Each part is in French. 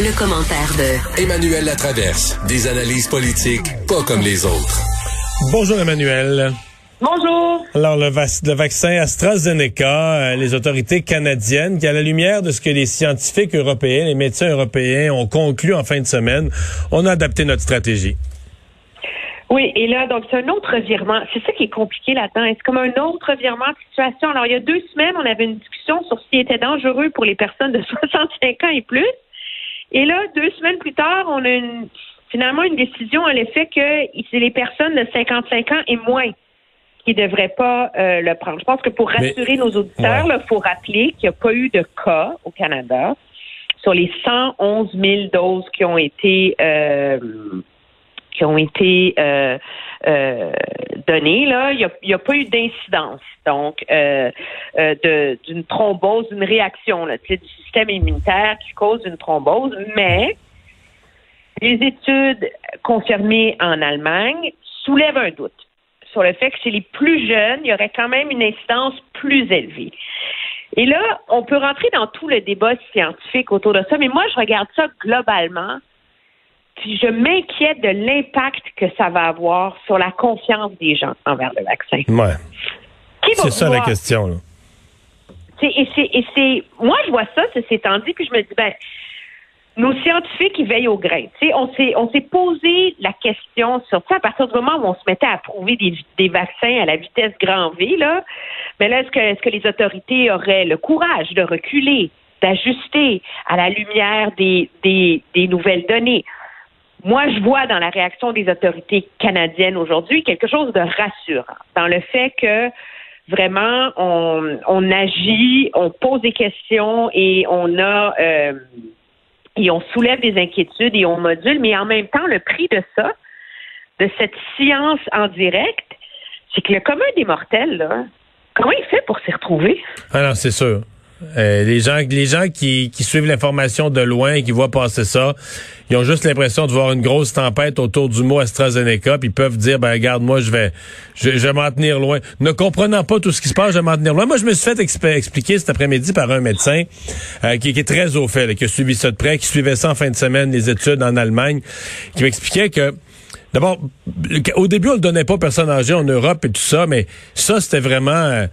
Le commentaire de Emmanuel Latraverse. Des analyses politiques pas comme les autres. Bonjour Emmanuel. Bonjour. Alors le, le vaccin AstraZeneca, euh, les autorités canadiennes, qui à la lumière de ce que les scientifiques européens, les médecins européens ont conclu en fin de semaine, on a adapté notre stratégie. Oui, et là, donc, c'est un autre virement. C'est ça qui est compliqué là-dedans. C'est comme un autre virement de situation. Alors, il y a deux semaines, on avait une discussion sur ce qui était dangereux pour les personnes de 65 ans et plus. Et là, deux semaines plus tard, on a une, finalement une décision à l'effet que c'est les personnes de 55 ans et moins qui ne devraient pas euh, le prendre. Je pense que pour rassurer nos auditeurs, il faut rappeler qu'il n'y a pas eu de cas au Canada sur les 111 000 doses qui ont été euh, qui ont été euh, euh, données, là, il n'y a, pas eu d'incidence, donc, euh, d'une thrombose, d'une réaction là, du système immunitaire qui cause une thrombose, mais les études confirmées en Allemagne soulèvent un doute sur le fait que chez les plus jeunes, il y aurait quand même une incidence plus élevée. Et là, on peut rentrer dans tout le débat scientifique autour de ça, mais moi, je regarde ça globalement puis je m'inquiète de l'impact que ça va avoir sur la confiance des gens envers le vaccin. Ouais. C'est ça la question. Là. Et c'est, moi, je vois ça, c'est dit, puis je me dis, ben, nos scientifiques, ils veillent au grain. on s'est, on s'est posé la question sur ça à partir du moment où on se mettait à approuver des, vaccins à la vitesse grand V, là. Mais là, est-ce que, est-ce que les autorités auraient le courage de reculer, d'ajuster à la lumière des, des, des nouvelles données? Moi, je vois dans la réaction des autorités canadiennes aujourd'hui quelque chose de rassurant, dans le fait que vraiment on, agit, on pose des questions et on a euh, et on soulève des inquiétudes et on module, mais en même temps, le prix de ça, de cette science en direct, c'est que le commun des mortels, là, comment il fait pour s'y retrouver? Alors, c'est sûr. Euh, les gens, les gens qui, suivent l'information de loin et qui voient passer ça, ils ont juste l'impression de voir une grosse tempête autour du mot AstraZeneca, puis ils peuvent dire, ben regarde, moi je vais, je, vais m'en tenir loin. Ne comprenant pas tout ce qui se passe, je vais m'en tenir loin. Moi, je me suis fait expliquer cet après-midi par un médecin euh, qui, qui, est très au fait, qui a suivi ça de près, qui suivait ça en fin de semaine, les études en Allemagne, qui m'expliquait que D'abord, au début, on ne donnait pas aux personnes âgées en Europe et tout ça, mais ça, c'était vraiment... Euh,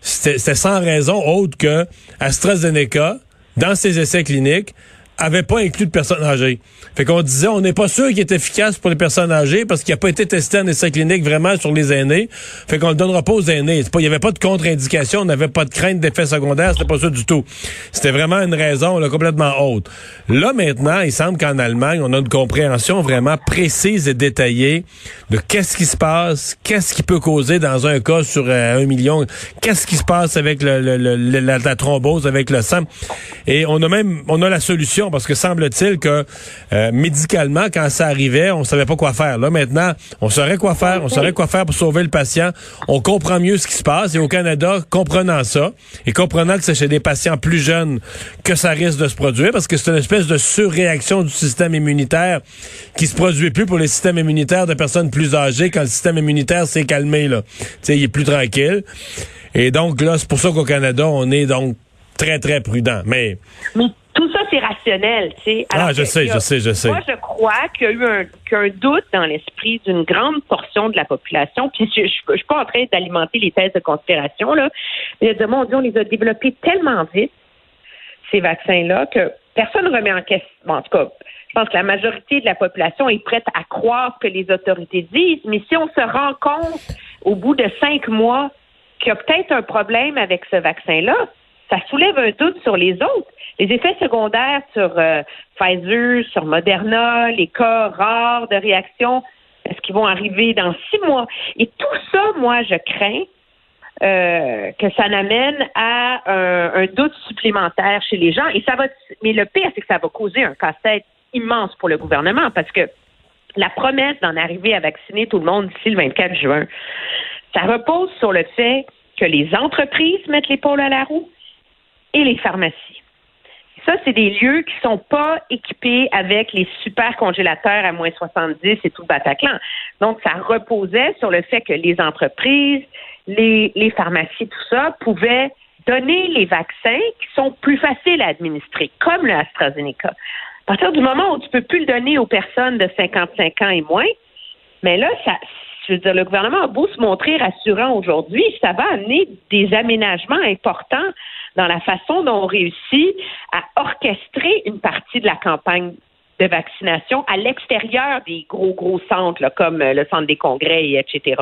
c'était sans raison autre que AstraZeneca, dans ses essais cliniques, avait pas inclus de personnes âgées. Fait qu'on disait, on n'est pas sûr qu'il est efficace pour les personnes âgées parce qu'il n'a pas été testé en essai clinique vraiment sur les aînés. Fait qu'on le donnera pas aux aînés. Il n'y avait pas de contre-indication, on n'avait pas de crainte d'effet secondaire, c'était pas ça du tout. C'était vraiment une raison là, complètement haute. Là, maintenant, il semble qu'en Allemagne, on a une compréhension vraiment précise et détaillée de qu'est-ce qui se passe, qu'est-ce qui peut causer dans un cas sur euh, un million, qu'est-ce qui se passe avec la, la, thrombose, avec le sang? Et on a même, on a la solution parce que semble-t-il que euh, médicalement, quand ça arrivait, on savait pas quoi faire. Là, maintenant, on saurait quoi faire, on saurait quoi faire pour sauver le patient. On comprend mieux ce qui se passe. Et au Canada, comprenant ça, et comprenant que c'est chez des patients plus jeunes que ça risque de se produire, parce que c'est une espèce de surréaction du système immunitaire qui se produit plus pour les systèmes immunitaires de personnes plus âgées quand le système immunitaire s'est calmé. Là. sais, il est plus tranquille. Et donc là, c'est pour ça qu'au Canada, on est donc très, très prudent. Mais ça, c'est rationnel, tu sais. Ah, je sais, je sais, je sais. Moi, je crois qu'il y a eu un, qu'un doute dans l'esprit d'une grande portion de la population. Puis, je, je, suis pas en train d'alimenter les thèses de conspiration, là. Mais de mon Dieu, on les a développés tellement vite, ces vaccins-là, que personne ne remet en question. en tout cas, je pense que la majorité de la population est prête à croire ce que les autorités disent. Mais si on se rend compte, au bout de cinq mois, qu'il y a peut-être un problème avec ce vaccin-là, ça soulève un doute sur les autres. Les effets secondaires sur euh, Pfizer, sur Moderna, les cas rares de réaction, est-ce qu'ils vont arriver dans six mois? Et tout ça, moi, je crains euh, que ça n'amène à un, doute supplémentaire chez les gens. Et ça va, mais le pire, c'est que ça va causer un casse-tête immense pour le gouvernement parce que la promesse d'en arriver à vacciner tout le monde d'ici le 24 juin, ça repose sur le fait que les entreprises mettent l'épaule à la roue et les pharmacies. Ça, c'est des lieux qui sont pas équipés avec les super congélateurs à moins 70 et tout le Bataclan. Donc, ça reposait sur le fait que les entreprises, les, pharmacies, tout ça, pouvaient donner les vaccins qui sont plus faciles à administrer, comme le AstraZeneca. À partir du moment où tu peux plus le donner aux personnes de 55 ans et moins, mais là, ça, je veux dire, le gouvernement a beau se montrer rassurant aujourd'hui, ça va amener des aménagements importants dans la façon dont on réussit à orchestrer une partie de la campagne de vaccination à l'extérieur des gros, gros centres, comme euh, le centre des congrès, etc.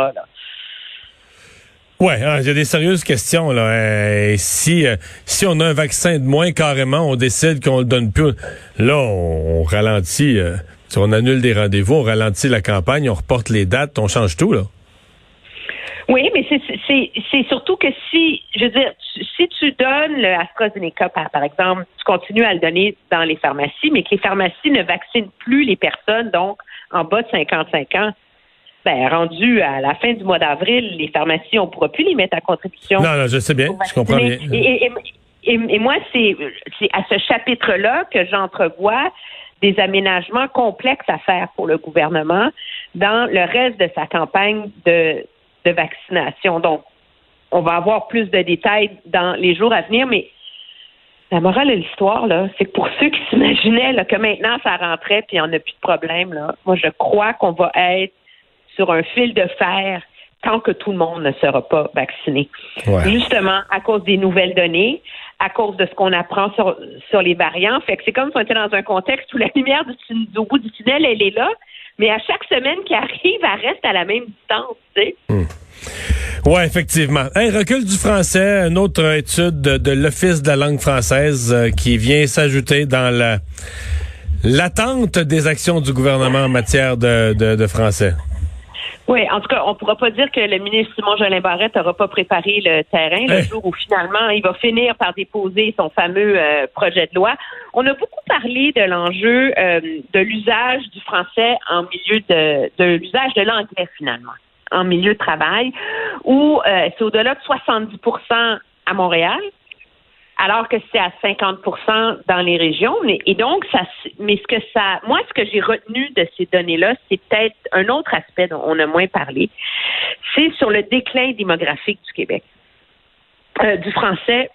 Ouais, hein, il y a des sérieuses questions là. Euh, si euh, si on a un vaccin de moins carrément, on décide qu'on le donne plus. Là, on, ralentit. on annule des rendez-vous, on ralentit la campagne, on reporte les dates, on change tout là. Oui, mais c'est surtout que si, je veux dire, si tu donnes le AstraZeneca, par, par exemple, tu continues à le donner dans les pharmacies, mais que les pharmacies ne vaccinent plus les personnes, donc en bas de 55 ans, ben, rendu à la fin du mois d'avril, les pharmacies, on ne pourra plus les mettre à contribution. Non, non, je sais bien, je comprends bien. Et, et moi, c'est à ce chapitre-là que j'entrevois des aménagements complexes à faire pour le gouvernement dans le reste de sa campagne de de vaccination. Donc, on va avoir plus de détails dans les jours à venir, mais la morale de l'histoire, là, c'est que pour ceux qui s'imaginaient que maintenant ça rentrait puis on n'a plus de problème, là, moi je crois qu'on va être sur un fil de fer tant que tout le monde ne sera pas vacciné. Justement, à cause des nouvelles données, à cause de ce qu'on apprend sur, sur les variants. Fait que c'est comme si on était dans un contexte où la lumière du, au bout du tunnel, elle est là, mais à chaque semaine qui arrive, elle reste à la même distance, tu. Hmm. Oui, effectivement. Un recul du français, une autre étude de, l'Office de la langue française euh, qui vient s'ajouter dans la l'attente des actions du gouvernement en matière de français. Oui, en tout cas, on ne pourra pas dire que le ministre Simon Jolin Barrette n'aura pas préparé le terrain le jour où finalement il va finir par déposer son fameux euh, projet de loi. On a beaucoup parlé de l'enjeu euh, de l'usage du français en milieu de, de l'usage de l'anglais finalement en milieu de travail, où euh, c'est au-delà de 70% à Montréal, alors que c'est à 50% dans les régions. Et donc, ça, mais ce que ça, moi, ce que j'ai retenu de ces données-là, c'est peut-être un autre aspect dont on a moins parlé. C'est sur le déclin démographique du Québec, euh, du français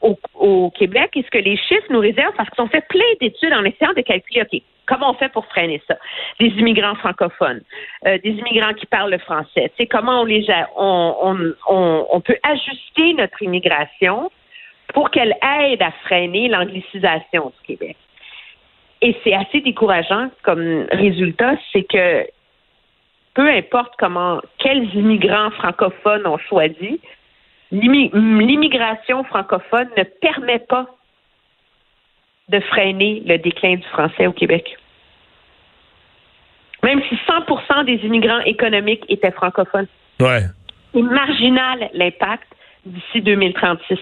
au, Québec et ce que les chiffres nous réservent parce qu'ils ont fait plein d'études en essayant de calculer, OK, comment on fait pour freiner ça? Des immigrants francophones, euh, des immigrants qui parlent le français. C'est comment on les on, on, on peut ajuster notre immigration pour qu'elle aide à freiner l'anglicisation du Québec. Et c'est assez décourageant comme résultat, c'est que peu importe comment, quels immigrants francophones ont choisi, l'immigration francophone ne permet pas de freiner le déclin du français au Québec. Même si 100 des immigrants économiques étaient francophones. Ouais. C'est marginal l'impact d'ici 2036.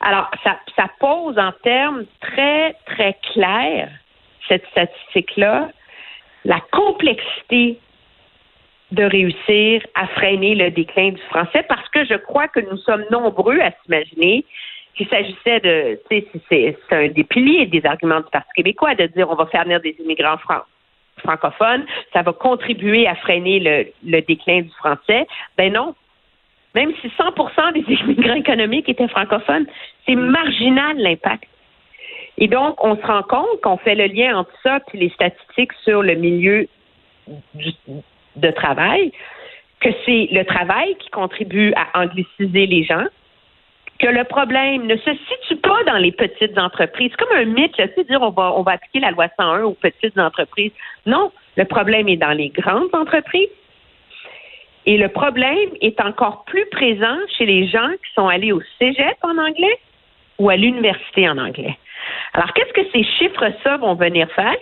Alors, ça, ça pose en termes très, très clairs, cette statistique-là, la complexité de réussir à freiner le déclin du français parce que je crois que nous sommes nombreux à s'imaginer qu'il s'agissait de, tu sais, c'est un des piliers des arguments du Parti québécois de dire on va faire venir des immigrants francophones, ça va contribuer à freiner le, le déclin du français. Ben non, même si 100% des immigrants économiques étaient francophones, c'est marginal l'impact. Et donc, on se rend compte qu'on fait le lien entre ça et les statistiques sur le milieu de travail, que c'est le travail qui contribue à angliciser les gens, que le problème ne se situe pas dans les petites entreprises. C'est comme un mythe, tu sais, dire on va appliquer la loi 101 aux petites entreprises. Non, le problème est dans les grandes entreprises et le problème est encore plus présent chez les gens qui sont allés au cégep en anglais ou à l'université en anglais. Alors, qu'est-ce que ces chiffres-là vont venir faire?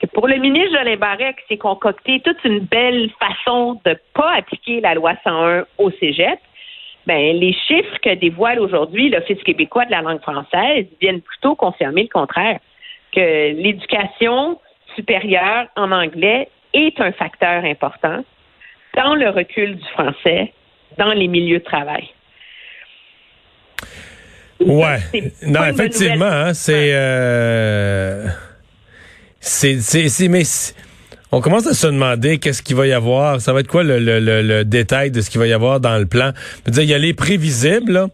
Que pour le ministre Jolin Barret, qui s'est concocté toute une belle façon de ne pas appliquer la loi 101 au cégep, ben, les chiffres que dévoile aujourd'hui l'Office québécois de la langue française viennent plutôt confirmer le contraire, que l'éducation supérieure en anglais est un facteur important dans le recul du français dans les milieux de travail. Ouais. Non, effectivement, hein, c'est, euh, c'est, c'est, mais on commence à se demander qu'est-ce qu'il va y avoir. Ça va être quoi le, le, le, détail de ce qu'il va y avoir dans le plan? Je veux dire, il y a les prévisibles,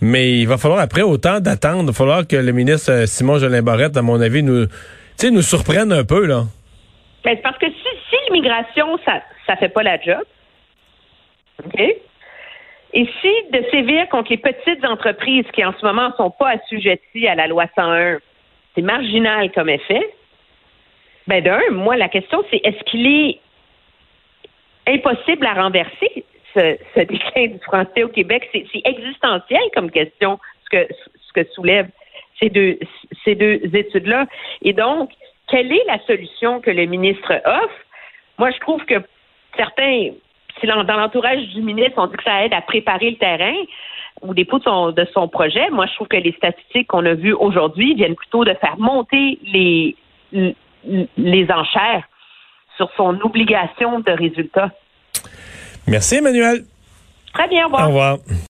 mais il va falloir après autant d'attendre. Il va falloir que le ministre euh, Simon Jolin Barrette, à mon avis, nous, nous surprenne un peu. là. Ben, parce que l'immigration, ça ça fait pas la job, OK? Et si de sévir contre les petites entreprises qui en ce moment ne sont pas assujetties à la loi 101, c'est marginal comme effet, ben d'un, moi, la question, c'est est-ce qu'il est impossible à renverser ce, déclin du français au Québec? C'est existentiel comme question, ce que, ce que soulèvent ces deux, ces deux études-là. Et donc, quelle est la solution que le ministre offre? Moi, je trouve que certains, dans l'entourage du ministre, on dit que ça aide à préparer le terrain ou des de son, de son projet. Moi, je trouve que les statistiques qu'on a vues aujourd'hui viennent plutôt de faire monter les, les enchères sur son obligation de résultat. Merci, Emmanuel. Très bien, au revoir. Au revoir.